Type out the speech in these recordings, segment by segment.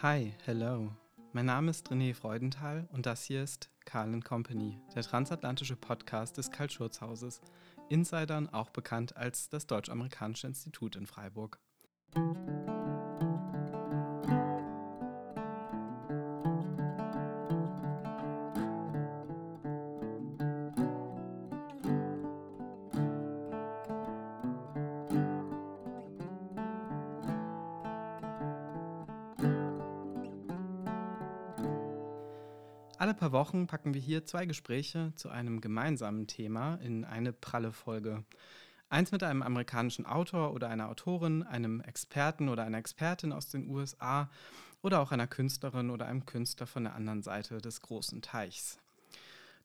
Hi, hello. Mein Name ist René Freudenthal und das hier ist Karl Company, der transatlantische Podcast des Karl-Schurz-Hauses, Insidern auch bekannt als das Deutsch-Amerikanische Institut in Freiburg. Alle paar Wochen packen wir hier zwei Gespräche zu einem gemeinsamen Thema in eine pralle Folge. Eins mit einem amerikanischen Autor oder einer Autorin, einem Experten oder einer Expertin aus den USA oder auch einer Künstlerin oder einem Künstler von der anderen Seite des großen Teichs.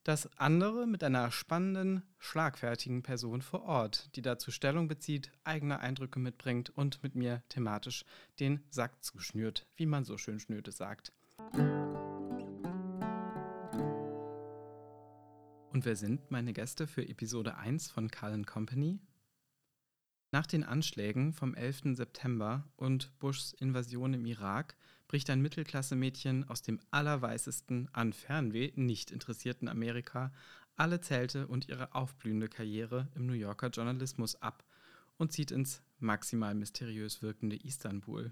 Das andere mit einer spannenden, schlagfertigen Person vor Ort, die dazu Stellung bezieht, eigene Eindrücke mitbringt und mit mir thematisch den Sack zuschnürt, wie man so schön schnöte sagt. Und wer sind meine Gäste für Episode 1 von Cullen Company? Nach den Anschlägen vom 11. September und Bushs Invasion im Irak bricht ein Mittelklasse-Mädchen aus dem allerweißesten, an Fernweh nicht interessierten Amerika alle Zelte und ihre aufblühende Karriere im New Yorker Journalismus ab und zieht ins maximal mysteriös wirkende Istanbul.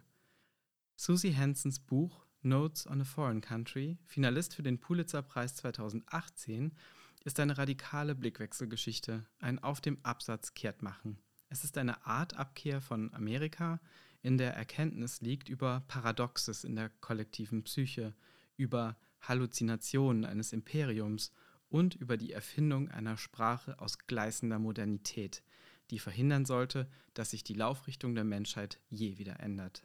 Susie Hansons Buch Notes on a Foreign Country, Finalist für den Pulitzer-Preis 2018, ist eine radikale Blickwechselgeschichte, ein Auf dem Absatz kehrtmachen. Es ist eine Art Abkehr von Amerika, in der Erkenntnis liegt über Paradoxes in der kollektiven Psyche, über Halluzinationen eines Imperiums und über die Erfindung einer Sprache aus gleißender Modernität, die verhindern sollte, dass sich die Laufrichtung der Menschheit je wieder ändert.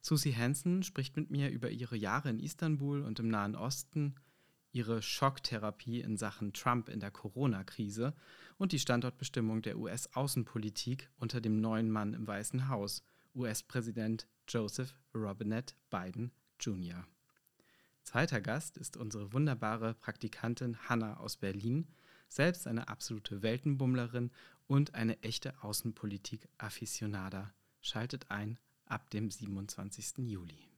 Susie Hansen spricht mit mir über ihre Jahre in Istanbul und im Nahen Osten, ihre Schocktherapie in Sachen Trump in der Corona-Krise und die Standortbestimmung der US-Außenpolitik unter dem neuen Mann im Weißen Haus, US-Präsident Joseph Robinette Biden Jr. Zweiter Gast ist unsere wunderbare Praktikantin Hannah aus Berlin, selbst eine absolute Weltenbummlerin und eine echte Außenpolitik-Afficionada. Schaltet ein ab dem 27. Juli.